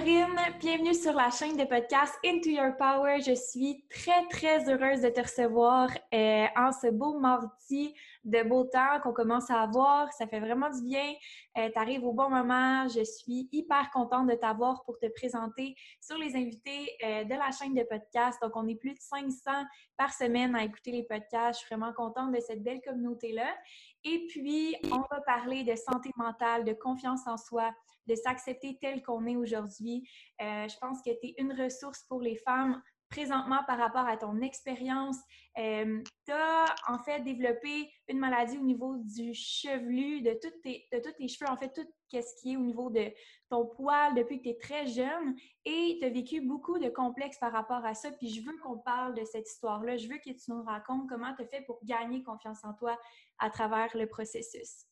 Corinne, bienvenue sur la chaîne de podcast Into Your Power. Je suis très, très heureuse de te recevoir euh, en ce beau mardi de beau temps qu'on commence à avoir. Ça fait vraiment du bien. Euh, tu arrives au bon moment. Je suis hyper contente de t'avoir pour te présenter sur les invités euh, de la chaîne de podcast. Donc, on est plus de 500 par semaine à écouter les podcasts. Je suis vraiment contente de cette belle communauté-là. Et puis, on va parler de santé mentale, de confiance en soi, de s'accepter tel qu'on est aujourd'hui. Euh, je pense que tu es une ressource pour les femmes présentement par rapport à ton expérience. Euh, tu as en fait développé une maladie au niveau du chevelu, de, toutes tes, tes cheveux, en fait, tout ce qui est au niveau de ton poil depuis que tu es très jeune et tu as vécu beaucoup de complexes par rapport à ça. Puis je veux qu'on parle de cette histoire-là. Je veux que tu nous racontes comment tu as fait pour gagner confiance en toi à travers le processus.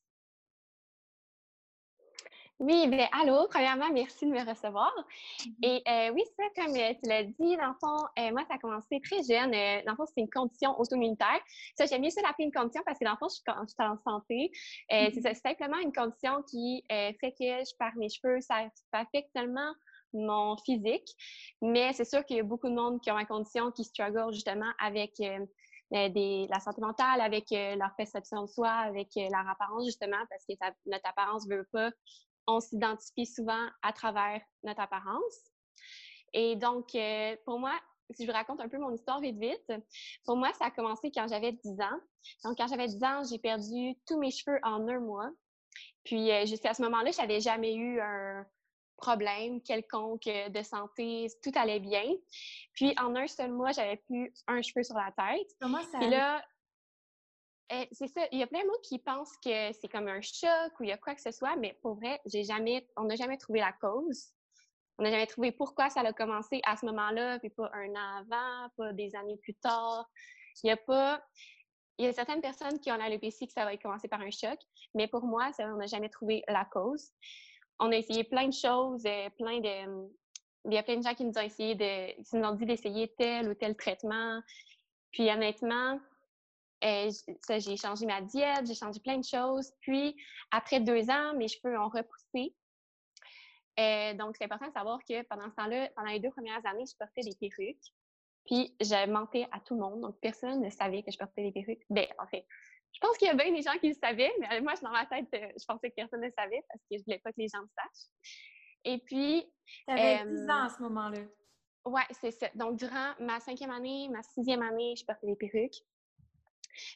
Oui, bien, allô, premièrement, merci de me recevoir. Mm-hmm. Et euh, oui, ça, comme euh, tu l'as dit, dans le fond, euh, moi, ça a commencé très jeune. dans le fond, c'est une condition auto-immunitaire. Ça, j'aime mieux ça l'appeler une condition parce que dans le fond, je, quand je suis en santé, mm-hmm. c'est simplement une condition qui fait que je perds mes cheveux. Ça, affecte tellement mon physique. Mais c'est sûr qu'il y a beaucoup de monde qui ont la condition qui struggle justement avec des, la santé mentale, avec leur perception de soi, avec leur apparence, justement, parce que notre apparence ne veut pas on s'identifie souvent à travers notre apparence. Et donc, euh, pour moi, si je vous raconte un peu mon histoire vite vite, pour moi, ça a commencé quand j'avais 10 ans. Donc, quand j'avais 10 ans, j'ai perdu tous mes cheveux en un mois. Puis, euh, jusqu'à ce moment-là, je n'avais jamais eu un problème quelconque de santé, tout allait bien. Puis, en un seul mois, j'avais plus un cheveu sur la tête. Comment ça Puis là, eh, c'est ça. Il y a plein de monde qui pensent que c'est comme un choc ou il y a quoi que ce soit, mais pour vrai, j'ai jamais, on n'a jamais trouvé la cause. On n'a jamais trouvé pourquoi ça a commencé à ce moment-là, puis pas un an avant, pas des années plus tard. Il y a pas. Il y a certaines personnes qui ont l'alopécie que ça va commencer par un choc, mais pour moi, on n'a jamais trouvé la cause. On a essayé plein de choses, euh, plein de. Il y a plein de gens qui nous ont essayé de, qui nous ont dit d'essayer tel ou tel traitement. Puis honnêtement, euh, j'ai changé ma diète, j'ai changé plein de choses. Puis, après deux ans, mes cheveux ont repoussé. Euh, donc, c'est important de savoir que pendant ce temps-là, pendant les deux premières années, je portais des perruques. Puis, j'ai mentais à tout le monde. Donc, personne ne savait que je portais des perruques. Ben, en fait, je pense qu'il y a bien des gens qui le savaient, mais moi, dans ma tête, euh, je pensais que personne ne le savait parce que je voulais pas que les gens le sachent. Et puis... Tu avais 10 ans à ce moment-là. Oui, c'est ça. Donc, durant ma cinquième année, ma sixième année, je portais des perruques.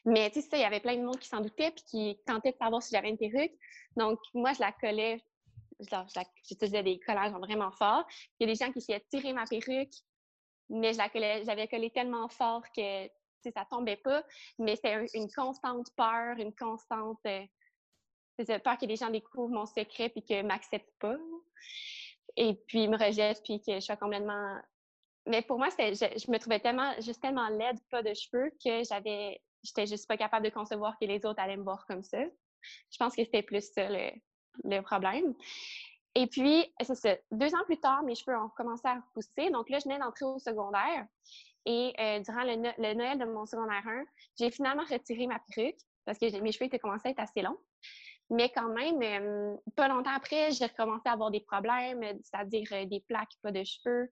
Mais tu sais, il y avait plein de monde qui s'en doutait puis qui tentait de savoir si j'avais une perruque. Donc, moi, je la collais, j'utilisais des collages vraiment forts. Il y a des gens qui essayaient de tirer ma perruque, mais je la j'avais collé tellement fort que ça tombait pas. Mais c'était une constante peur, une constante euh, peur que les gens découvrent mon secret puis que m'acceptent pas. Et puis, me rejettent puis que je sois complètement mais pour moi, je, je, me trouvais tellement, juste tellement laide, pas de cheveux, que j'avais, j'étais juste pas capable de concevoir que les autres allaient me voir comme ça. Je pense que c'était plus ça le, problème. Et puis, c'est ça. Deux ans plus tard, mes cheveux ont commencé à pousser. Donc là, je venais d'entrer au secondaire. Et euh, durant le, Noël de mon secondaire 1, j'ai finalement retiré ma perruque parce que mes cheveux étaient commencé à être assez longs. Mais quand même, pas longtemps après, j'ai recommencé à avoir des problèmes, c'est-à-dire des plaques, pas de cheveux.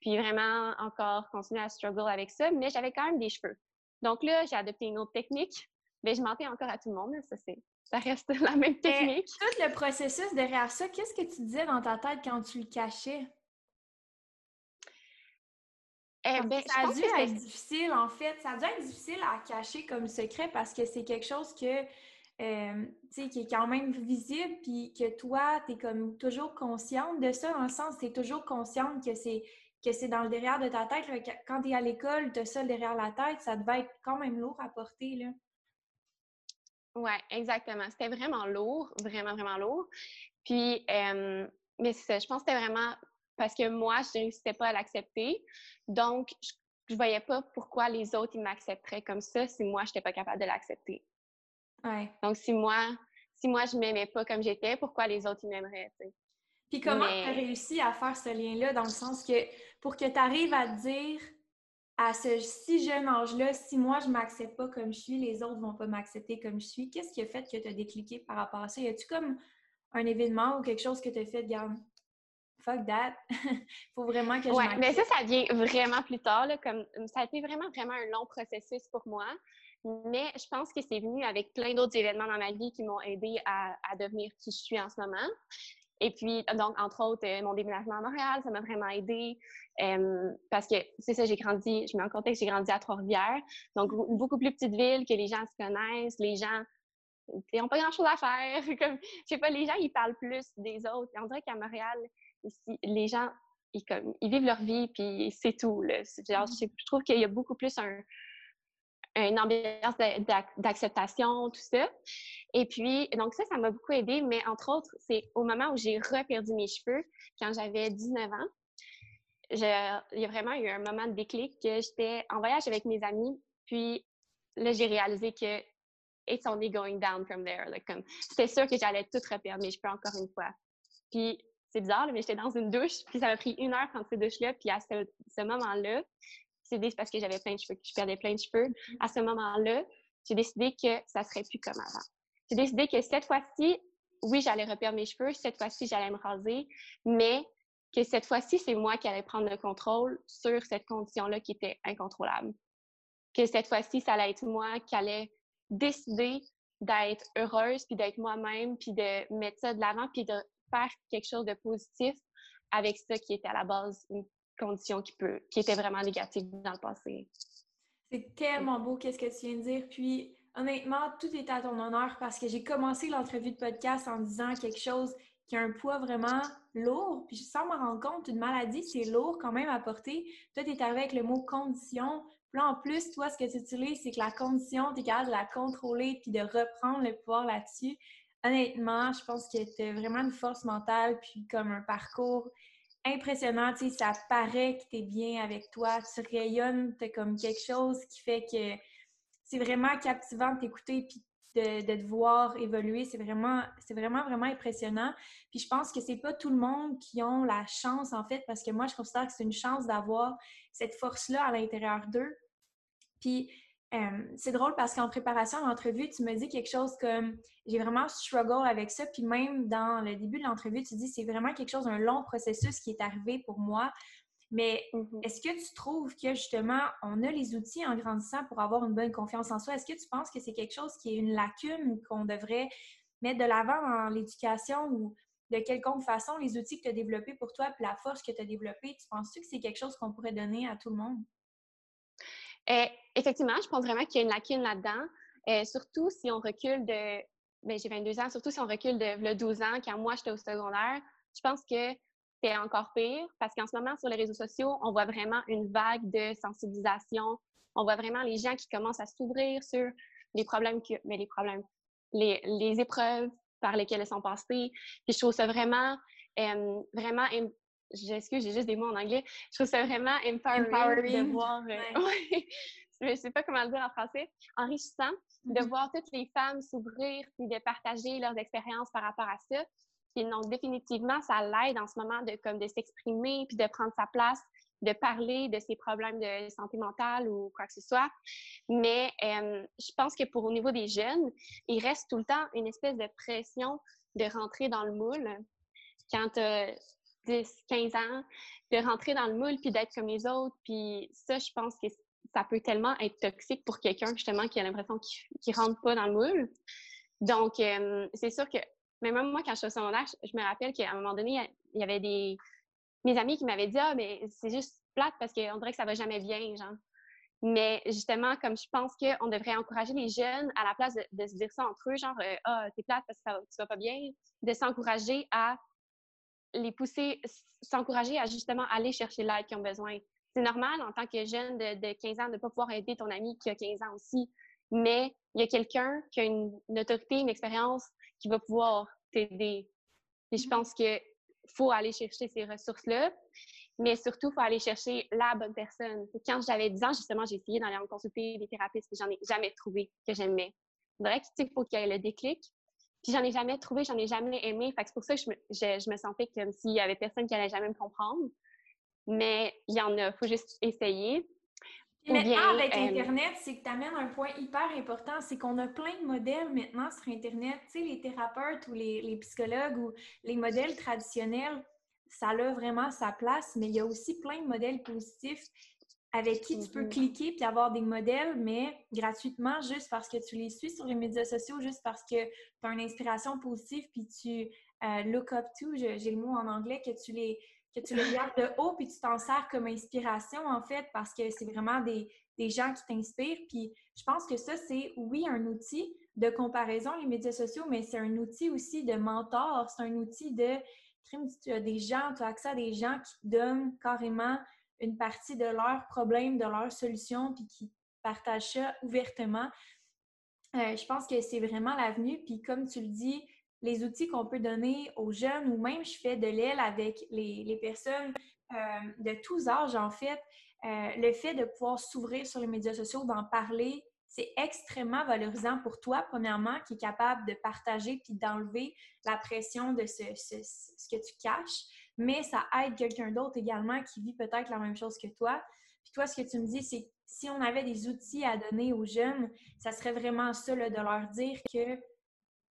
Puis vraiment, encore continuer à struggle avec ça, mais j'avais quand même des cheveux. Donc là, j'ai adopté une autre technique. Mais je mentais encore à tout le monde, ça c'est ça reste la même technique. tout le processus derrière ça, qu'est-ce que tu disais dans ta tête quand tu le cachais? Eh ben, ça a dû être difficile, en fait. Ça a dû être difficile à cacher comme secret parce que c'est quelque chose que, euh, qui est quand même visible, puis que toi, tu es comme toujours consciente de ça, dans le sens, tu es toujours consciente que c'est que c'est dans le derrière de ta tête. Quand tu es à l'école, tu as ça derrière la tête, ça devait être quand même lourd à porter. Là. Oui, exactement. C'était vraiment lourd, vraiment, vraiment lourd. Puis, mais je pense que c'était vraiment parce que moi, je ne réussissais pas à l'accepter. Donc, je ne voyais pas pourquoi les autres, ils m'accepteraient comme ça si moi, je n'étais pas capable de l'accepter. Ouais. Donc, si moi, si moi, je m'aimais pas comme j'étais, pourquoi les autres, ils m'aimeraient, Puis comment tu as réussi à faire ce lien-là dans le sens que pour que tu arrives à te dire à ce si jeune âge-là, si moi je m'accepte pas comme je suis, les autres vont pas m'accepter comme je suis. Qu'est-ce qui a fait que tu as décliqué par rapport à ça? Y a-tu comme un événement ou quelque chose que tu as fait, garde, fuck that, faut vraiment que je Oui, mais ça, ça vient vraiment plus tard. comme, ça a été vraiment, vraiment un long processus pour moi. Mais je pense que c'est venu avec plein d'autres événements dans ma vie qui m'ont aidé à, à, devenir qui je suis en ce moment. Et puis, donc, entre autres, euh, mon déménagement à Montréal, ça m'a vraiment aidé parce que, c'est ça, j'ai grandi, je mets en contexte, j'ai grandi à Trois-Rivières, donc une beaucoup plus petite ville que les gens se connaissent, les gens n'ont pas grand-chose à faire. Comme, je sais pas, les gens, ils parlent plus des autres. On dirait qu'à Montréal, ici, les gens, ils, comme, ils vivent leur vie, puis c'est tout. Là. Genre, je, je trouve qu'il y a beaucoup plus un, une ambiance d'acceptation, tout ça. Et puis, donc ça, ça m'a beaucoup aidé, mais entre autres, c'est au moment où j'ai reperdu mes cheveux, quand j'avais 19 ans, il y a vraiment eu un moment de déclic que j'étais en voyage avec mes amis, puis là, j'ai réalisé que it's only going down from there. comme, c'était sûr que j'allais tout reperdre mes cheveux encore une fois. Puis, c'est bizarre, mais j'étais dans une douche, puis ça m'a pris une heure prendre cette douche-là, puis à ce, ce moment-là, c'est parce que j'avais plein de cheveux, que je perdais plein de cheveux. À ce moment-là, j'ai décidé que ça serait plus comme avant. J'ai décidé que cette fois-ci, oui, j'allais reperdre mes cheveux, cette fois-ci, j'allais me raser, mais que cette fois-ci, c'est moi qui allais prendre le contrôle sur cette condition-là qui était incontrôlable. Que cette fois-ci, ça allait être moi qui allais décider d'être heureuse, puis d'être moi-même, puis de mettre ça de l'avant, puis de faire quelque chose de positif avec ça qui était à la base une condition qui, peut, qui était vraiment négative dans le passé. C'est tellement beau qu'est-ce que tu viens de dire. Puis honnêtement, tout est à ton honneur parce que j'ai commencé l'entrevue de podcast en disant quelque chose qui a un poids vraiment lourd. Puis sans me rendre compte, une maladie, c'est lourd quand même à porter. Toi, tu es arrivé avec le mot condition. Puis là, en plus, toi, ce que tu utilises, c'est que la condition, tu es capable de la contrôler puis de reprendre le pouvoir là-dessus. Honnêtement, je pense que tu vraiment une force mentale puis comme un parcours impressionnant. Tu sais, ça paraît que tu es bien avec toi. Tu rayonnes, comme quelque chose qui fait que c'est vraiment captivant de t'écouter puis de, te voir évoluer. C'est vraiment, vraiment, vraiment impressionnant. Puis je pense que c'est pas tout le monde qui ont la chance, en fait, parce que moi, je considère que c'est une chance d'avoir cette force-là à l'intérieur d'eux. Puis c'est drôle parce qu'en préparation à l'entrevue, tu me dis quelque chose comme j'ai vraiment struggle avec ça. Puis même dans le début de l'entrevue, tu dis c'est vraiment quelque chose, un long processus qui est arrivé pour moi. Mais mm-hmm. est-ce que tu trouves que justement, on a les outils en grandissant pour avoir une bonne confiance en soi? Est-ce que tu penses que c'est quelque chose qui est une lacune qu'on devrait mettre de l'avant dans l'éducation ou de quelconque façon, les outils que tu as développés pour toi puis la force que tu as développée, tu penses-tu que c'est quelque chose qu'on pourrait donner à tout le monde? Euh, effectivement, je pense vraiment qu'il y a une lacune là-dedans, euh, surtout si on recule de. Ben, j'ai 22 ans, surtout si on recule de 12 ans, quand moi j'étais au secondaire. Je pense que c'est encore pire parce qu'en ce moment, sur les réseaux sociaux, on voit vraiment une vague de sensibilisation. On voit vraiment les gens qui commencent à s'ouvrir sur les problèmes, mais ben, les problèmes, les, les, épreuves par lesquelles elles sont passées. Puis je trouve ça vraiment, euh, vraiment j'excuse, j'ai juste des mots en anglais? Je trouve ça vraiment empowering, de voir. Euh, je ne sais pas comment le dire en français. Enrichissant de mm-hmm. voir toutes les femmes s'ouvrir et de partager leurs expériences par rapport à ça. Puis donc, définitivement, ça l'aide en ce moment de, comme, de s'exprimer puis de prendre sa place, de parler de ses problèmes de santé mentale ou quoi que ce soit. Mais euh, je pense que pour au niveau des jeunes, il reste tout le temps une espèce de pression de rentrer dans le moule. Quand as 10, 15 ans, de rentrer dans le moule puis d'être comme les autres. Puis ça, je pense que ça peut tellement être toxique pour quelqu'un, justement, qui a l'impression qu'il ne rentre pas dans le moule. Donc, euh, c'est sûr que, même moi, quand je suis au secondaire, je, me rappelle qu'à un moment donné, il y avait des, mes amis qui m'avaient dit Ah, mais c'est juste plate parce qu'on dirait que ça va jamais bien, genre. Mais justement, comme je pense qu'on devrait encourager les jeunes à la place de, se dire ça entre eux, genre euh, Ah, t'es plate parce que ça, tu vas pas bien, de s'encourager à les pousser, s'encourager à justement aller chercher l'aide qu'ils ont besoin. C'est normal en tant que jeune de, 15 ans de ne pas pouvoir aider ton ami qui a 15 ans aussi, mais il y a quelqu'un qui a une, autorité, une expérience qui va pouvoir t'aider. Et je mm-hmm. pense qu'il faut aller chercher ces ressources-là, mais surtout, il faut aller chercher la bonne personne. Quand j'avais 10 ans, justement, j'ai essayé d'aller en consulter des thérapeutes, et j'en ai jamais trouvé que j'aimais. C'est vrai qu'il faut qu'il y ait le déclic, puis j'en ai jamais trouvé, j'en ai jamais aimé. Fait que c'est pour ça que je me, je, me sentais comme s'il y avait personne qui allait jamais me comprendre. Mais il y en a, il faut juste essayer. Puis maintenant, avec euh, Internet, c'est que tu amènes un point hyper important, c'est qu'on a plein de modèles maintenant sur Internet. Tu sais, les thérapeutes ou les, les, psychologues ou les modèles traditionnels, ça a vraiment sa place, mais il y a aussi plein de modèles positifs avec qui tu peux cliquer puis avoir des modèles, mais gratuitement, juste parce que tu les suis sur les médias sociaux, juste parce que tu as une inspiration positive puis tu euh, look up to, j'ai le mot en anglais, que tu les que tu les regardes de haut puis tu t'en sers comme inspiration en fait parce que c'est vraiment des, des, gens qui t'inspirent. Puis je pense que ça, c'est oui un outil de comparaison, les médias sociaux, mais c'est un outil aussi de mentor, c'est un outil de tu as des gens, tu as accès à des gens qui te donnent carrément une partie de leurs problèmes, de leurs solutions, puis qui partagent ça ouvertement. Euh, je pense que c'est vraiment l'avenue. Puis comme tu le dis, les outils qu'on peut donner aux jeunes, ou même je fais de l'aile avec les, personnes euh, de tous âges, en fait, euh, le fait de pouvoir s'ouvrir sur les médias sociaux, d'en parler, c'est extrêmement valorisant pour toi, premièrement, qui est capable de partager puis d'enlever la pression de ce, ce que tu caches mais ça aide quelqu'un d'autre également qui vit peut-être la même chose que toi. Puis toi, ce que tu me dis, c'est si on avait des outils à donner aux jeunes, ça serait vraiment ça, de leur dire que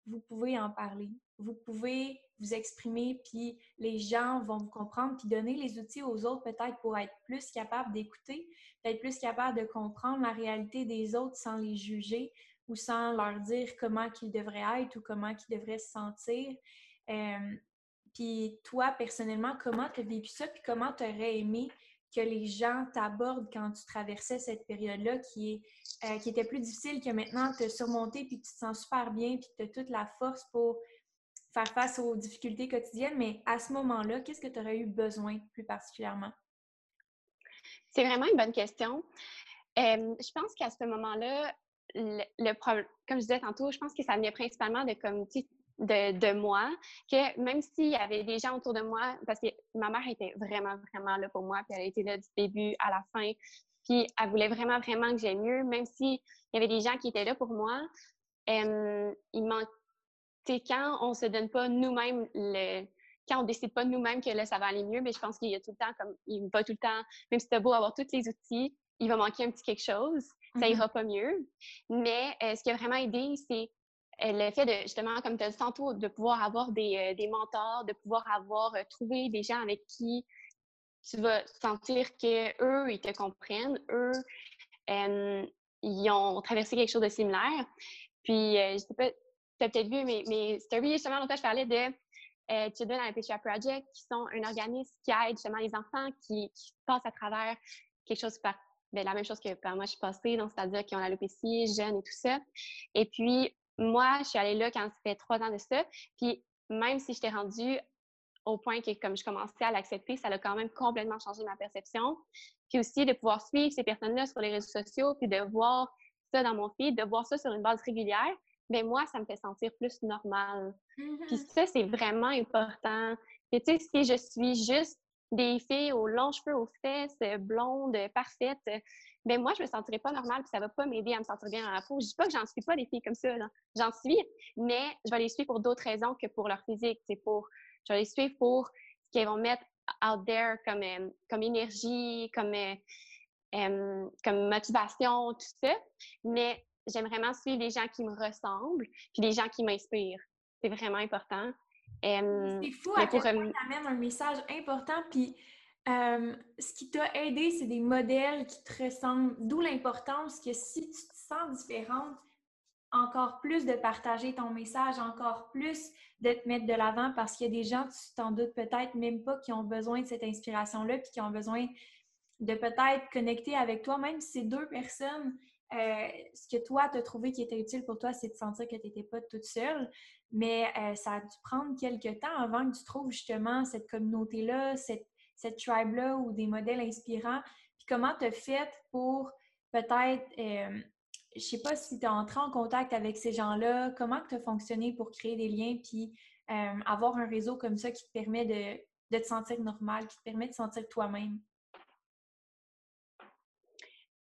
vous pouvez en parler. Vous pouvez vous exprimer, puis les gens vont vous comprendre, puis donner les outils aux autres peut-être pour être plus capables d'écouter, d'être plus capable de comprendre la réalité des autres sans les juger ou sans leur dire comment qu'ils devraient être ou comment qu'ils devraient se sentir. Euh, puis toi, personnellement, comment tu as vécu ça? Puis comment tu aurais aimé que les gens t'abordent quand tu traversais cette période-là qui, est, euh, qui était plus difficile que maintenant, te surmonter puis tu te sens super bien puis tu as toute la force pour faire face aux difficultés quotidiennes? Mais à ce moment-là, qu'est-ce que tu aurais eu besoin plus particulièrement? C'est vraiment une bonne question. je pense qu'à ce moment-là, le, problème, comme je disais tantôt, je pense que ça venait principalement de comme, de, moi, que même s'il y avait des gens autour de moi, parce que ma mère était vraiment, vraiment là pour moi, puis elle a été là du début à la fin, puis elle voulait vraiment, vraiment que j'aille mieux, même s'il y avait des gens qui étaient là pour moi, euh, il manque, quand on se donne pas nous-mêmes le quand on décide pas nous-mêmes que là, ça va aller mieux, mais je pense qu'il y a tout le temps, comme il va tout le temps, même si as beau avoir tous les outils, il va manquer un petit quelque chose, ça mm-hmm. ira pas mieux. Mais euh, ce qui a vraiment aidé, c'est le fait de, justement, comme tu as dit tantôt, de pouvoir avoir des, euh, des mentors, de pouvoir avoir euh, trouvé des gens avec qui tu vas sentir qu'eux, ils te comprennent, eux, ils ont traversé quelque chose de similaire. Puis, je sais pas, tu as peut-être vu mes, mes stories, justement, longtemps, je parlais de euh, Children Alopecia Project, qui sont un organisme qui aide justement les enfants qui, passent à travers quelque chose par ben, la même chose que par moi je suis passée, c'est-à-dire qui ont l'alopécie, jeunes et tout ça. Et puis, moi, je suis allée là quand ça fait trois ans de ça. Puis même si j'étais rendue au point que, comme je commençais à l'accepter, ça a quand même complètement changé ma perception. Puis aussi de pouvoir suivre ces personnes-là sur les réseaux sociaux, puis de voir ça dans mon feed, de voir ça sur une base régulière, bien moi, ça me fait sentir plus normal. Puis mm-hmm. ça, c'est vraiment important. Puis tu sais, si je suis juste des filles aux longs cheveux, aux fesses, blondes, parfaites, ben moi, je me sentirais pas normale, puis ça va pas m'aider à me sentir bien dans la peau. Je dis pas que j'en suis pas des filles comme ça, j'en suis, mais je vais les suivre pour d'autres raisons que pour leur physique. C'est pour, je vais les suivre pour ce qu'elles vont mettre out there comme, euh, comme énergie, comme, euh, euh, comme motivation, tout ça. Mais j'aime vraiment suivre des gens qui me ressemblent, puis des gens qui m'inspirent. C'est vraiment important. c'est fou à quel point un message important, puis ce qui t'a aidé, c'est des modèles qui te ressemblent, d'où l'importance que si tu te sens différente, encore plus de partager ton message, encore plus de te mettre de l'avant parce qu'il y a des gens, tu t'en doutes peut-être même pas, qui ont besoin de cette inspiration-là, puis qui ont besoin de peut-être connecter avec toi, même si c'est deux personnes. Euh, ce que toi, tu as trouvé qui était utile pour toi, c'est de sentir que tu n'étais pas toute seule. Mais euh, ça a dû prendre quelques temps avant que tu trouves justement cette communauté-là, cette cette tribe-là ou des modèles inspirants? Puis comment tu as fait pour peut-être, euh, je sais pas si tu es entré en contact avec ces gens-là, comment tu as fonctionné pour créer des liens puis euh, avoir un réseau comme ça qui te permet de, te sentir normal, qui te permet de te sentir toi-même?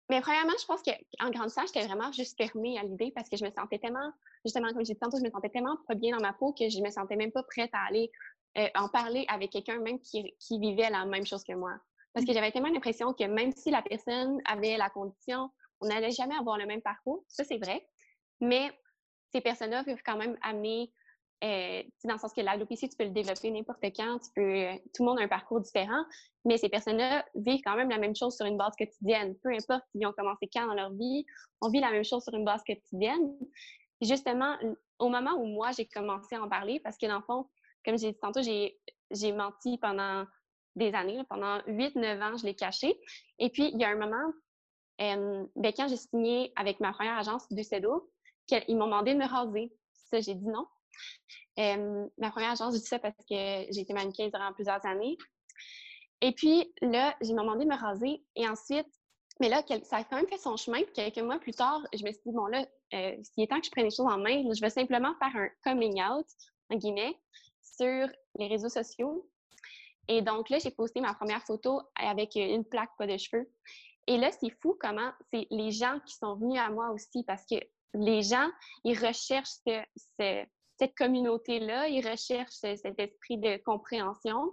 Mais premièrement, je pense qu'en grandissant, j'étais vraiment juste fermée à l'idée parce que je me sentais tellement, justement, comme j'ai dit tantôt, je me sentais tellement pas bien dans ma peau que je me sentais même pas prête à aller euh, en parler avec quelqu'un même qui, vivait la même chose que moi. Parce que j'avais tellement l'impression que même si la personne avait la condition, on n'allait jamais avoir le même parcours. Ça, c'est vrai. Mais ces personnes-là peuvent quand même amener, euh, dans le sens que l'alopécie, tu peux le développer n'importe quand, tu peux, euh, tout le monde a un parcours différent, mais ces personnes-là vivent quand même la même chose sur une base quotidienne. Peu importe s'ils ont commencé quand dans leur vie, on vit la même chose sur une base quotidienne. justement, au moment où moi, j'ai commencé à en parler, parce que dans le fond, comme j'ai dit tantôt, j'ai menti pendant des années, pendant 8-9 ans, je l'ai caché. Et puis, il y a un moment, euh, ben, quand j'ai signé avec ma première agence du CEDO, ils m'ont demandé de me raser. Ça, j'ai dit non. Euh, ma première agence, j'ai dit ça parce que j'ai été mannequin durant plusieurs années. Et puis, là, j'ai demandé de me raser. Et ensuite, mais là, ça a quand même fait son chemin. Quelques mois plus tard, je me suis dit, bon, là, euh, s'il est temps que je prenne les choses en main, je vais simplement faire un coming out, en guillemets, sur les réseaux sociaux. Et donc là, j'ai posté ma première photo avec une plaque pas de cheveux. Et là, c'est fou comment c'est les gens qui sont venus à moi aussi parce que les gens, ils recherchent cette communauté-là, ils recherchent cet esprit de compréhension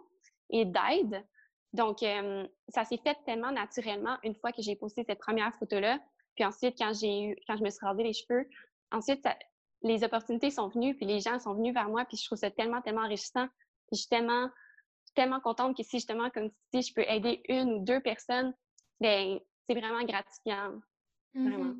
et d'aide. Donc, euh, ça s'est fait tellement naturellement une fois que j'ai posté cette première photo-là. Puis ensuite, quand j'ai eu, quand je me suis rasé les cheveux, ensuite, les opportunités sont venues, puis les gens sont venus vers moi, puis je trouve ça tellement, tellement enrichissant. Puis je suis tellement, tellement contente que si justement, comme tu dis, je peux aider une ou deux personnes, bien, c'est vraiment gratifiant. Mm-hmm.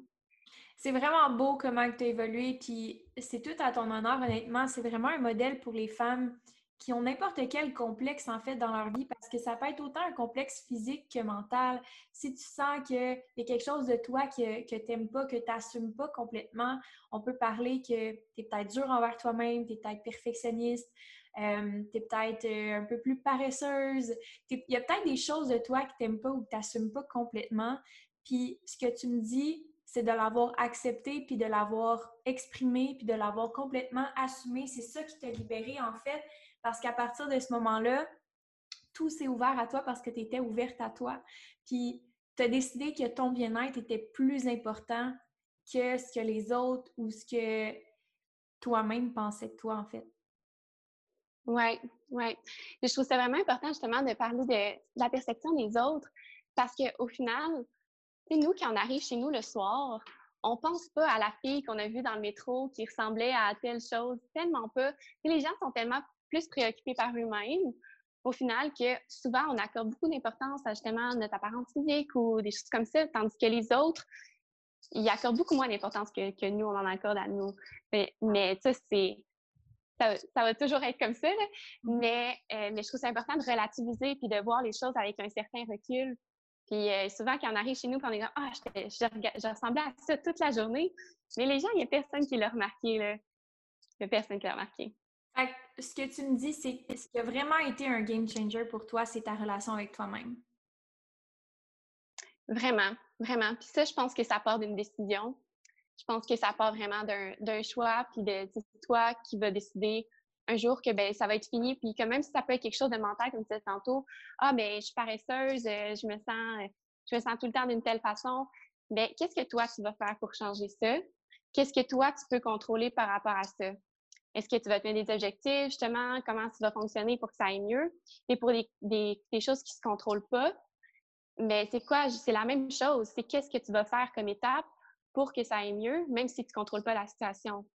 C'est vraiment beau comment tu as évolué, puis c'est tout à ton honneur, honnêtement. C'est vraiment un modèle pour les femmes qui ont n'importe quel complexe en fait dans leur vie parce que ça peut être autant un complexe physique que mental. Si tu sens qu'il y a quelque chose de toi que, que tu n'aimes pas, que tu n'assumes pas complètement, on peut parler que tu es peut-être dur envers toi-même, tu es peut-être perfectionniste, euh, tu es peut-être euh, un peu plus paresseuse. Il y a peut-être des choses de toi que tu n'aimes pas ou que tu n'assumes pas complètement. Puis ce que tu me dis, c'est de l'avoir accepté, puis de l'avoir exprimé, puis de l'avoir complètement assumé. C'est ça qui t'a libéré en fait parce qu'à partir de ce moment-là, tout s'est ouvert à toi parce que tu étais ouverte à toi. Puis tu as décidé que ton bien-être était plus important que ce que les autres ou ce que toi-même pensais de toi, en fait. Oui, oui. Je trouve ça vraiment important, justement, de parler de, la perception des autres parce qu'au final, c'est nous, qui en arrive chez nous le soir, on pense pas à la fille qu'on a vue dans le métro qui ressemblait à telle chose, tellement pas. les gens sont tellement plus préoccupés par eux-mêmes, au final, que souvent, on accorde beaucoup d'importance à justement notre apparence physique ou des choses comme ça, tandis que les autres, ils accordent beaucoup moins d'importance que, nous, on en accorde à nous. Mais, ça, c'est... Ça, va toujours être comme ça, mais, euh, mais je trouve c'est important de relativiser puis de voir les choses avec un certain recul. Puis euh, souvent, quand on arrive chez nous, on est comme Ah, je, ressemblais à ça toute la journée. Mais les gens, il n'y a personne qui l'a remarqué. Il n'y a personne qui l'a remarqué ce que tu me dis, c'est ce qui a vraiment été un game changer pour toi, c'est ta relation avec toi-même. Vraiment, vraiment. Puis ça, je pense que ça part d'une décision. Je pense que ça part vraiment d'un choix, puis de toi qui vas décider un jour que ben, ça va être fini, puis que même si ça peut être quelque chose de mental, comme tu disais tantôt, ah, ben, je suis paresseuse, euh, je me sens, je me sens tout le temps d'une telle façon, bien, qu'est-ce que toi, tu vas faire pour changer ça? Qu'est-ce que toi, tu peux contrôler par rapport à ça? Est-ce que tu vas te mettre des objectifs, justement? Comment ça va fonctionner pour que ça aille mieux? Et pour des, choses qui ne se contrôlent pas, mais c'est quoi? C'est la même chose. C'est qu'est-ce que tu vas faire comme étape pour que ça aille mieux, même si tu ne contrôles pas la situation.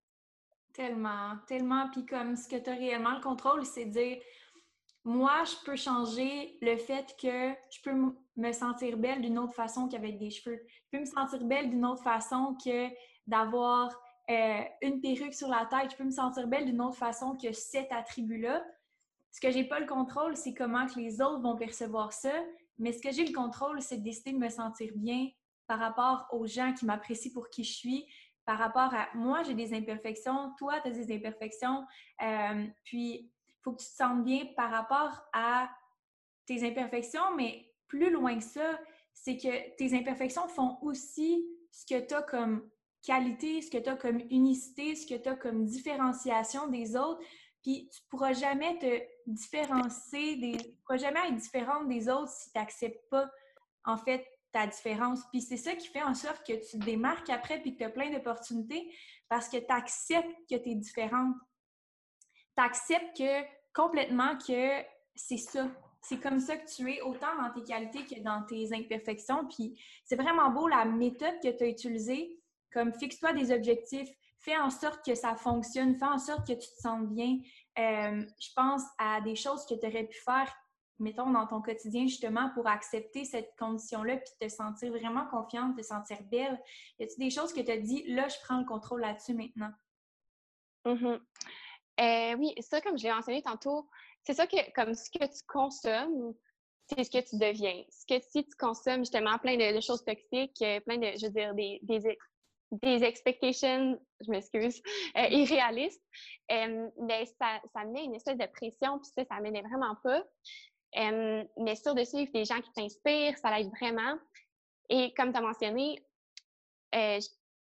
Tellement, tellement. Puis comme ce que tu as réellement le contrôle, c'est dire, moi, je peux changer le fait que je peux me sentir belle d'une autre façon qu'avec des cheveux. Je peux me sentir belle d'une autre façon que d'avoir euh, une perruque sur la tête. Je peux me sentir belle d'une autre façon que cet attribut-là. Ce que j'ai pas le contrôle, c'est comment que les autres vont percevoir ça. Mais ce que j'ai le contrôle, c'est de décider de me sentir bien par rapport aux gens qui m'apprécient pour qui je suis, par rapport à moi, j'ai des imperfections, toi, tu as des imperfections. Euh, puis, il faut que tu te sentes bien par rapport à tes imperfections, mais plus loin que ça, c'est que tes imperfections font aussi ce que tu as comme qualité, ce que tu as comme unicité, ce que tu as comme différenciation des autres. Puis tu ne pourras jamais te différencier, des, tu ne pourras jamais être différente des autres si tu n'acceptes pas, en fait, ta différence. Puis c'est ça qui fait en sorte que tu te démarques après puis que tu as plein d'opportunités parce que tu acceptes que tu es différente. Tu acceptes que complètement que c'est ça. C'est comme ça que tu es, autant dans tes qualités que dans tes imperfections. Puis c'est vraiment beau la méthode que tu as utilisée comme fixe-toi des objectifs, fais en sorte que ça fonctionne, fais en sorte que tu te sens bien. Euh, je pense à des choses que tu aurais pu faire, mettons, dans ton quotidien, justement, pour accepter cette condition-là, puis te sentir vraiment confiante, te sentir belle. Y a-t-il des choses que tu as dit, là, je prends le contrôle là-dessus maintenant? Mm-hmm. Euh, oui, ça, comme je l'ai mentionné tantôt, c'est ça que, comme ce que tu consommes, c'est ce que tu deviens. Ce que si tu consommes justement plein de, choses toxiques, plein de, je veux dire, des, des, des expectations, je m'excuse, euh, irréalistes, euh, mais ça, ça met une espèce de pression, puis ça, ça m'aidait vraiment pas. Euh, mais sûr de suivre des gens qui t'inspirent, ça l'aide vraiment. Et comme tu as mentionné,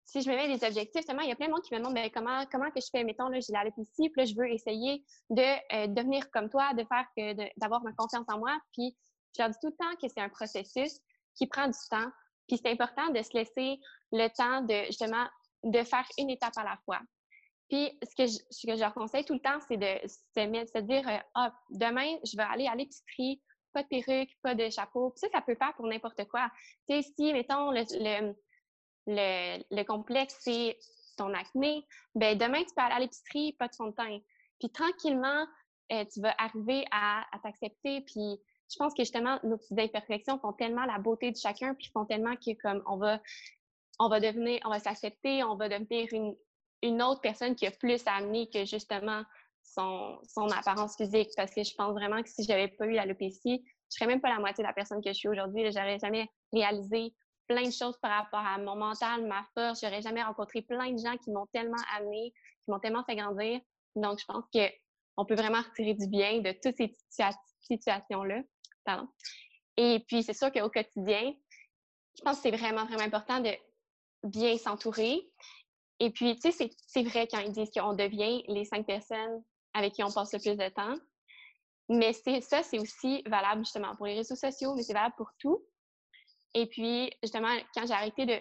si je me mets des objectifs, justement, il y a plein de monde qui me demande ben, comment, comment que je fais, mettons, là, j'ai la ici, puis là, je veux essayer de devenir comme toi, de faire que, d'avoir ma confiance en moi. Puis, je leur dis tout le temps que c'est un processus qui prend du temps, puis c'est important de se laisser le temps de justement de faire une étape à la fois. Puis ce que je, leur conseille tout le temps, c'est de se, dire euh, Ah, demain, je vais aller à l'épicerie, pas de perruque, pas de chapeau. Puis ça, ça peut faire pour n'importe quoi. Tu sais, si, mettons, le, le, le, complexe, c'est ton acné, ben demain, tu peux aller à l'épicerie, pas de fond de teint. Puis tranquillement, euh, tu vas arriver à, à t'accepter, puis je pense que justement, nos petites imperfections font tellement la beauté de chacun, puis font tellement que comme on va, on va devenir, on va s'accepter, on va devenir une, une autre personne qui a plus à amener que justement son, son apparence physique. Parce que je pense vraiment que si j'avais pas eu l'alopécie, je serais même pas la moitié de la personne que je suis aujourd'hui. J'aurais jamais réalisé plein de choses par rapport à mon mental, ma force. J'aurais jamais rencontré plein de gens qui m'ont tellement amené, qui m'ont tellement fait grandir. Donc, je pense qu'on peut vraiment retirer du bien de toutes ces situations-là. Et puis, c'est sûr qu'au quotidien, je pense que c'est vraiment, vraiment important de bien s'entourer. Et puis, tu sais, c'est vrai quand ils disent qu'on devient les cinq personnes avec qui on passe le plus de temps. Mais ça, c'est aussi valable justement pour les réseaux sociaux, mais c'est valable pour tout. Et puis, justement, quand j'ai arrêté de...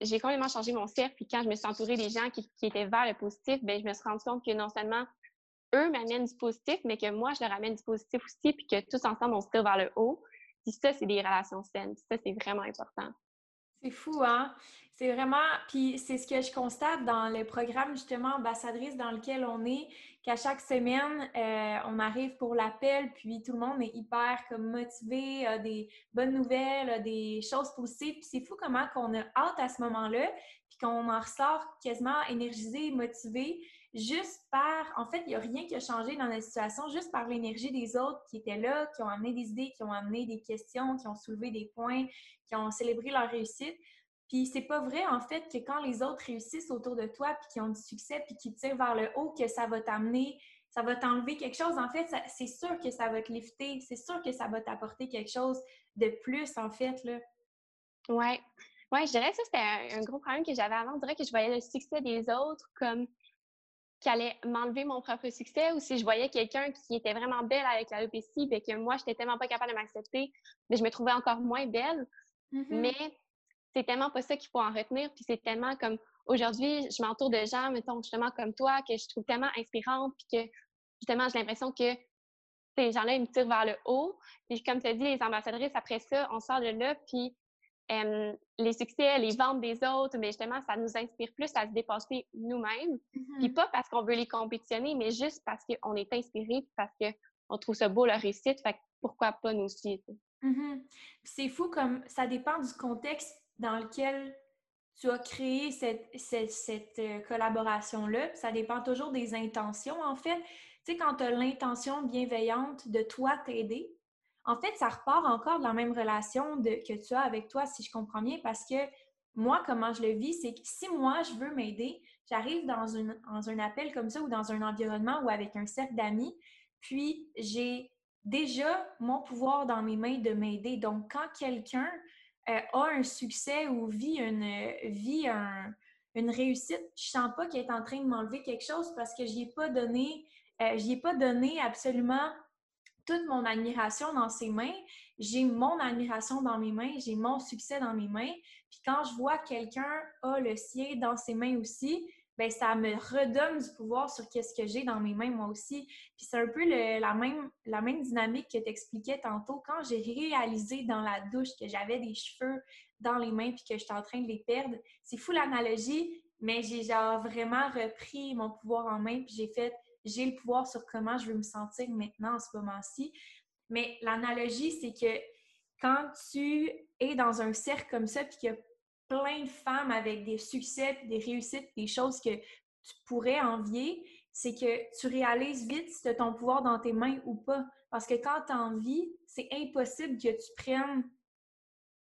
J'ai complètement changé mon cercle, puis quand je me suis entourée des gens qui, étaient vers le positif, bien, je me suis rendue compte que non seulement eux m'amènent du positif, mais que moi, je leur amène du positif aussi, puis que tous ensemble, on se tire vers le haut. Puis ça, c'est des relations saines. ça, c'est vraiment important. C'est fou, hein? C'est vraiment, puis c'est ce que je constate dans le programme justement ambassadrice dans lequel on est, qu'à chaque semaine, euh, on arrive pour l'appel, puis tout le monde est hyper comme motivé, a des bonnes nouvelles, a des choses positives. Puis c'est fou comment qu'on a hâte à ce moment-là, puis qu'on en ressort quasiment énergisé, motivé juste par, en fait, il n'y a rien qui a changé dans la situation, juste par l'énergie des autres qui étaient là, qui ont amené des idées, qui ont amené des questions, qui ont soulevé des points, qui ont célébré leur réussite. Puis c'est pas vrai, en fait, que quand les autres réussissent autour de toi, puis qui ont du succès, puis qui tirent vers le haut, que ça va t'amener, ça va t'enlever quelque chose. En fait, c'est sûr que ça va te lifter, c'est sûr que ça va t'apporter quelque chose de plus, en fait, là. Ouais. Ouais, je dirais que ça, c'était un, gros problème que j'avais avant. Je dirais que je voyais le succès des autres comme qui allait m'enlever mon propre succès ou si je voyais quelqu'un qui était vraiment belle avec la alopecia et que moi, je n'étais tellement pas capable de m'accepter, mais je me trouvais encore moins belle. Mm-hmm. Mais c'est tellement pas ça qu'il faut en retenir. Puis c'est tellement comme aujourd'hui, je m'entoure de gens, mettons, justement comme toi, que je trouve tellement inspirantes, puis que justement, j'ai l'impression que ces gens-là, ils me tirent vers le haut. Puis comme tu as dit, les ambassadrices, après ça, on sort de là, puis les succès, les ventes des autres, mais justement, ça nous inspire plus à se dépasser nous-mêmes. Puis mm-hmm. pas parce qu'on veut les compétitionner, mais juste parce qu'on est inspiré, parce qu'on trouve ça beau leur réussite. Fait pourquoi pas nous aussi? Mm-hmm. C'est fou comme ça dépend du contexte dans lequel tu as créé cette, cette, euh, collaboration-là. Ça dépend toujours des intentions, en fait. Tu sais, quand tu as l'intention bienveillante de toi t'aider, en fait, ça repart encore de la même relation que tu as avec toi, si je comprends bien, parce que moi, comment je le vis, c'est que si moi, je veux m'aider, j'arrive dans, un appel comme ça ou dans un environnement ou avec un cercle d'amis, puis j'ai déjà mon pouvoir dans mes mains de m'aider. Donc, quand quelqu'un euh, a un succès ou vit une, réussite, je sens pas qu'il est en train de m'enlever quelque chose parce que je n'y ai euh, ai pas donné absolument toute mon admiration dans ses mains, j'ai mon admiration dans mes mains, j'ai mon succès dans mes mains. Puis quand je vois quelqu'un a le sien dans ses mains aussi, ben ça me redonne du pouvoir sur qu'est-ce que j'ai dans mes mains moi aussi. Puis c'est un peu la, même, la même dynamique que tu expliquais tantôt. Quand j'ai réalisé dans la douche que j'avais des cheveux dans les mains puis que j'étais en train de les perdre, c'est fou l'analogie, mais j'ai genre vraiment repris mon pouvoir en main puis j'ai fait j'ai le pouvoir sur comment je veux me sentir maintenant en ce moment-ci. Mais l'analogie, c'est que quand tu es dans un cercle comme ça, puis qu'il y a plein de femmes avec des succès, des réussites, des choses que tu pourrais envier, c'est que tu réalises vite si tu as ton pouvoir dans tes mains ou pas. Parce que quand tu as envie, c'est impossible que tu prennes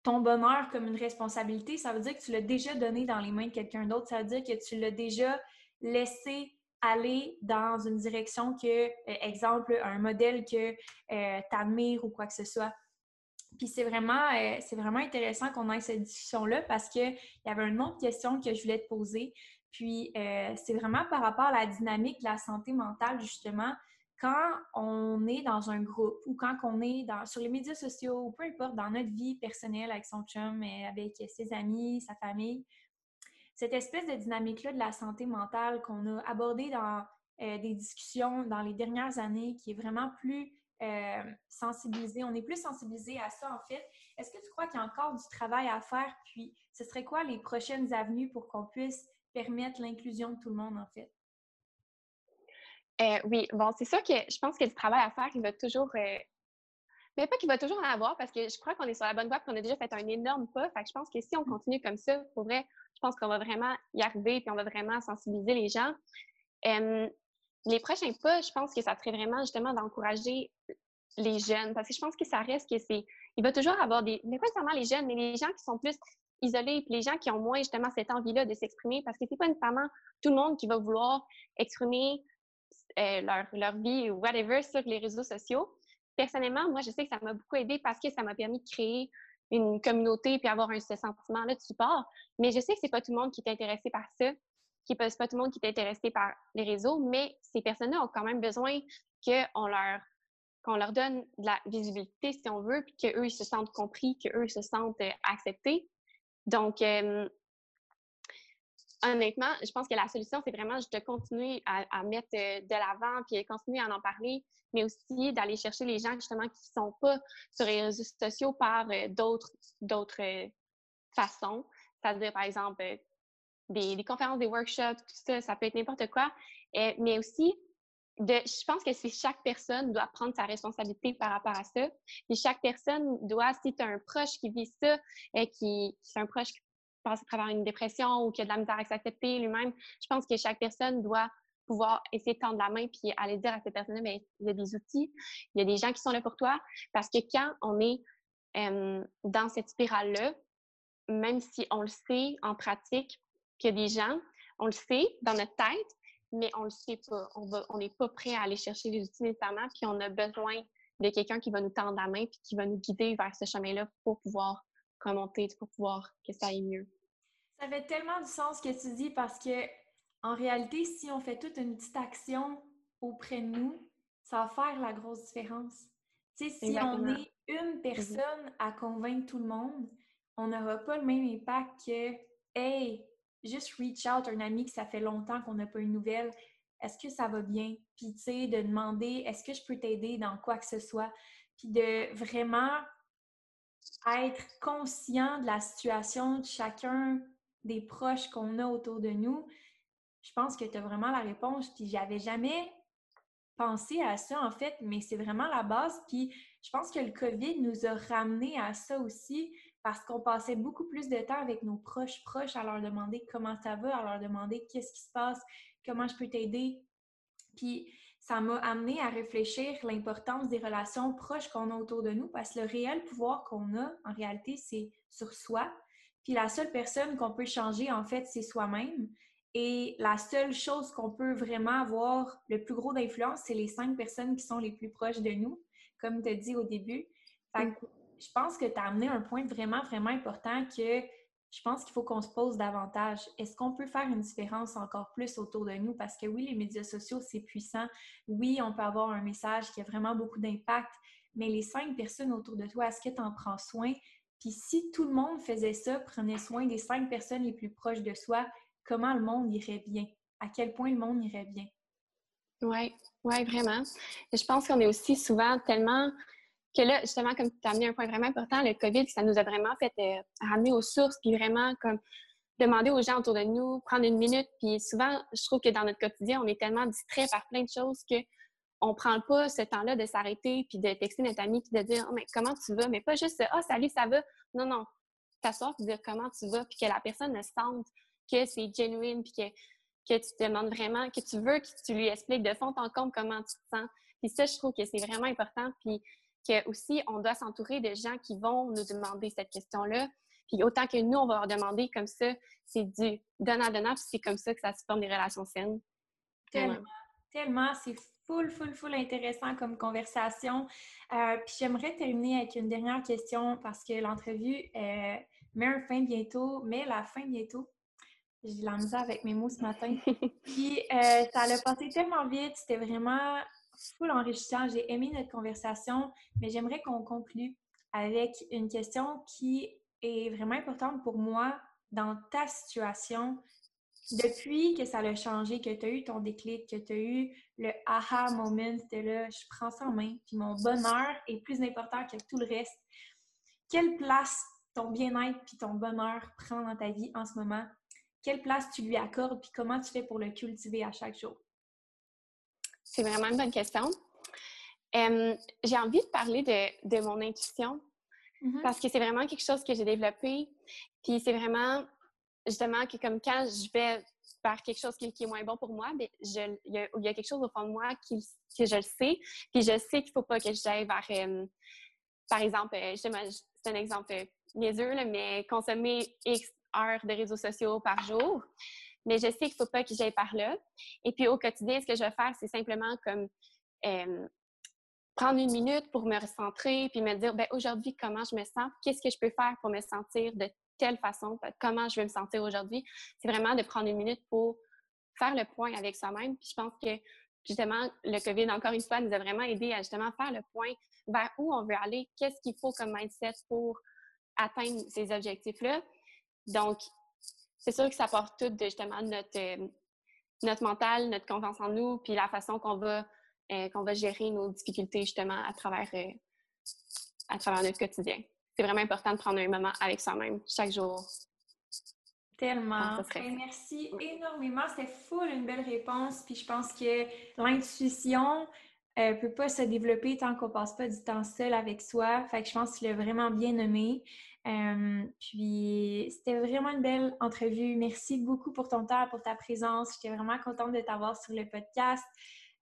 ton bonheur comme une responsabilité. Ça veut dire que tu l'as déjà donné dans les mains de quelqu'un d'autre. Ça veut dire que tu l'as déjà laissé aller dans une direction que, euh, exemple, un modèle que euh, tu admires ou quoi que ce soit. Puis c'est vraiment, euh, c'est vraiment intéressant qu'on ait cette discussion-là parce qu'il y avait une autre question que je voulais te poser. Puis c'est vraiment par rapport à la dynamique de la santé mentale, justement. Quand on est dans un groupe ou quand on est dans, sur les médias sociaux, ou peu importe, dans notre vie personnelle avec son chum, avec ses amis, sa famille, cette espèce de dynamique-là de la santé mentale qu'on a abordée dans euh, des discussions dans les dernières années, qui est vraiment plus euh, sensibilisée. On est plus sensibilisé à ça, en fait. Est-ce que tu crois qu'il y a encore du travail à faire? Puis, ce serait quoi les prochaines avenues pour qu'on puisse permettre l'inclusion de tout le monde, en fait? Euh, oui, bon, c'est sûr que je pense que le travail à faire, il va toujours mais pas qu'il va toujours en avoir parce que je crois qu'on est sur la bonne voie qu'on a déjà fait un énorme pas. Fait que je pense que si on continue comme ça, pour vrai, je pense qu'on va vraiment y arriver et on va vraiment sensibiliser les gens. les prochains pas, je pense que ça serait vraiment justement d'encourager les jeunes parce que je pense que ça reste que c'est. Il va toujours avoir des. Mais pas seulement les jeunes, mais les gens qui sont plus isolés et les gens qui ont moins justement cette envie-là de s'exprimer parce que c'est pas nécessairement tout le monde qui va vouloir exprimer euh, leur, leur vie ou whatever sur les réseaux sociaux personnellement, moi, je sais que ça m'a beaucoup aidé parce que ça m'a permis de créer une communauté puis avoir un, ce sentiment-là de support. Mais je sais que c'est pas tout le monde qui est intéressé par ça, qui c'est pas tout le monde qui est intéressé par les réseaux, mais ces personnes-là ont quand même besoin qu'on leur qu'on leur donne de la visibilité, si on veut, puis qu'eux, ils se sentent compris, qu'eux, se sentent euh, acceptés. Donc, euh, honnêtement, je pense que la solution, c'est vraiment de continuer à, mettre euh, de l'avant, puis continuer à en parler, mais aussi d'aller chercher les gens justement qui ne sont pas sur les réseaux sociaux par euh, d'autres euh, façons. C'est-à-dire, par exemple, des, conférences, des workshops, tout ça, ça peut être n'importe quoi. mais aussi, de, je pense que chaque personne doit prendre sa responsabilité par rapport à ça. Et chaque personne doit, si tu as un proche qui vit ça, qui, c'est un proche qui passe à travers une dépression ou qui a de la misère à s'accepter lui-même, je pense que chaque personne doit pouvoir essayer de tendre la main puis aller dire à cette personne-là, mais ben, il y a des outils, il y a des gens qui sont là pour toi. Parce que quand on est dans cette spirale-là, même si on le sait en pratique qu'il y a des gens, on le sait dans notre tête, mais on le sait pas. On n'est pas prêt à aller chercher les outils nécessairement, puis on a besoin de quelqu'un qui va nous tendre la main puis qui va nous guider vers ce chemin-là pour pouvoir remonter, pour pouvoir que ça aille mieux. Ça fait tellement du sens ce que tu dis parce que, en réalité, si on fait toute une petite action auprès de nous, ça va faire la grosse différence. Tu sais, si on est une personne à convaincre tout le monde, on n'aura pas le même impact que Hey, juste reach out à un ami que ça fait longtemps qu'on n'a pas une nouvelle. Est-ce que ça va bien? Puis, tu sais, de demander est-ce que je peux t'aider dans quoi que ce soit? Puis de vraiment être conscient de la situation de chacun des proches qu'on a autour de nous. Je pense que tu as vraiment la réponse. Puis j'avais jamais pensé à ça, en fait, mais c'est vraiment la base. Puis je pense que le COVID nous a ramené à ça aussi parce qu'on passait beaucoup plus de temps avec nos proches proches à leur demander comment ça va, à leur demander qu'est-ce qui se passe, comment je peux t'aider. Puis ça m'a amené à réfléchir l'importance des relations proches qu'on a autour de nous parce que le réel pouvoir qu'on a, en réalité, c'est sur soi. Puis la seule personne qu'on peut changer, en fait, c'est soi-même. Et la seule chose qu'on peut vraiment avoir le plus gros d'influence, c'est les cinq personnes qui sont les plus proches de nous, comme tu as dit au début. Fait que je pense que tu as amené un point vraiment, vraiment important que je pense qu'il faut qu'on se pose davantage. Est-ce qu'on peut faire une différence encore plus autour de nous? Parce que oui, les médias sociaux, c'est puissant. Oui, on peut avoir un message qui a vraiment beaucoup d'impact, mais les cinq personnes autour de toi, est-ce que tu en prends soin? Puis si tout le monde faisait ça, prenait soin des cinq personnes les plus proches de soi, comment le monde irait bien? À quel point le monde irait bien? Oui, oui, vraiment. je pense qu'on est aussi souvent tellement que là, justement, comme tu as amené un point vraiment important, le COVID, ça nous a vraiment fait euh, ramener aux sources, puis vraiment comme demander aux gens autour de nous, prendre une minute. Puis souvent, je trouve que dans notre quotidien, on est tellement distrait par plein de choses que on prend pas ce temps-là de s'arrêter puis de texter notre ami puis de dire oh, mais comment tu vas? Mais pas juste ah oh, salut ça va? Non non. T'asseoir puis dire comment tu vas puis que la personne ne sente que c'est genuine puis que, que tu te demandes vraiment que tu veux que tu lui expliques de fond en comble comment tu te sens. Puis ça je trouve que c'est vraiment important puis que aussi on doit s'entourer de gens qui vont nous demander cette question-là. Puis autant que nous, on va leur demander comme ça, c'est du donnant-donnant, puis c'est comme ça que ça se forme des relations saines. Tellement, tellement, c'est full, full, full intéressant comme conversation. Euh, puis j'aimerais terminer avec une dernière question parce que l'entrevue euh, met un fin bientôt, mais la fin bientôt. J'ai la misère avec mes mots ce matin. Puis euh, ça allait passé tellement vite, c'était vraiment full enrichissant. J'ai aimé notre conversation, mais j'aimerais qu'on conclue avec une question qui est vraiment importante pour moi dans ta situation. Depuis que ça a changé, que tu as eu ton déclic, que tu as eu le aha moment de là, je prends ça en main, puis mon bonheur est plus important que tout le reste. Quelle place ton bien-être puis ton bonheur prend dans ta vie en ce moment? Quelle place tu lui accordes puis comment tu fais pour le cultiver à chaque jour? C'est vraiment une bonne question. j'ai envie de parler de, mon intuition mm-hmm. parce que c'est vraiment quelque chose que j'ai développé. Puis c'est vraiment, justement, que comme quand je vais faire quelque chose qui, est moins bon pour moi, ben, il, y a, quelque chose au fond de moi qui, que je le sais. Puis je sais qu'il ne faut pas que j'aille vers, par exemple, euh, c'est un exemple niaiseux, mais consommer X heures de réseaux sociaux par jour mais je sais qu'il ne faut pas que j'aille par là. Et puis au quotidien, ce que je vais faire, c'est simplement comme prendre une minute pour me recentrer, puis me dire, ben aujourd'hui, comment je me sens? Qu'est-ce que je peux faire pour me sentir de telle façon? Comment je vais me sentir aujourd'hui? C'est vraiment de prendre une minute pour faire le point avec soi-même. Puis je pense que justement, le COVID, encore une fois, nous a vraiment aidé à justement faire le point vers où on veut aller, qu'est-ce qu'il faut comme mindset pour atteindre ces objectifs-là. Donc, c'est sûr que ça porte tout de justement notre, euh, notre mental, notre confiance en nous, puis la façon qu'on va, euh, va gérer nos difficultés justement à travers, euh, à travers notre quotidien. C'est vraiment important de prendre un moment avec soi-même chaque jour. Tellement. Ben, merci énormément. C'était full une belle réponse. Puis je pense que l'intuition ne peut pas se développer tant qu'on passe pas du temps seul avec soi. Fait que je pense que tu l'as vraiment bien nommé. Euh, puis, c'était vraiment une belle entrevue. Merci beaucoup pour ton temps, pour ta présence. J'étais vraiment contente de t'avoir sur le podcast.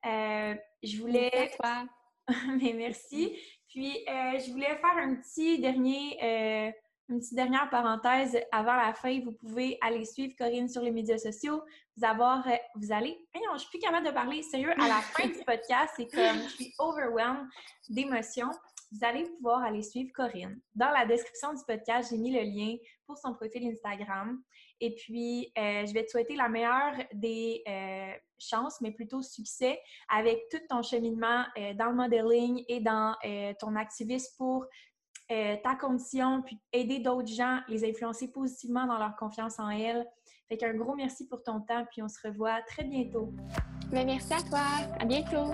Euh, je voulais... Merci toi. Mais merci. Puis, euh, je voulais faire un petit dernier... une petite dernière parenthèse avant la fin, vous pouvez aller suivre Corinne sur les médias sociaux. Vous avoir, vous allez, non, je suis plus capable de parler sérieux à la fin du podcast. C'est comme, je suis overwhelmed d'émotions. Vous allez pouvoir aller suivre Corinne. Dans la description du podcast, j'ai mis le lien pour son profil Instagram. Et puis, euh, je vais te souhaiter la meilleure des euh, chances, mais plutôt succès avec tout ton cheminement euh, dans le modeling et dans ton activisme pour ta condition, puis aider d'autres gens, les influencer positivement dans leur confiance en elles. Fait qu'un gros merci pour ton temps, puis on se revoit très bientôt. Merci à toi. À bientôt.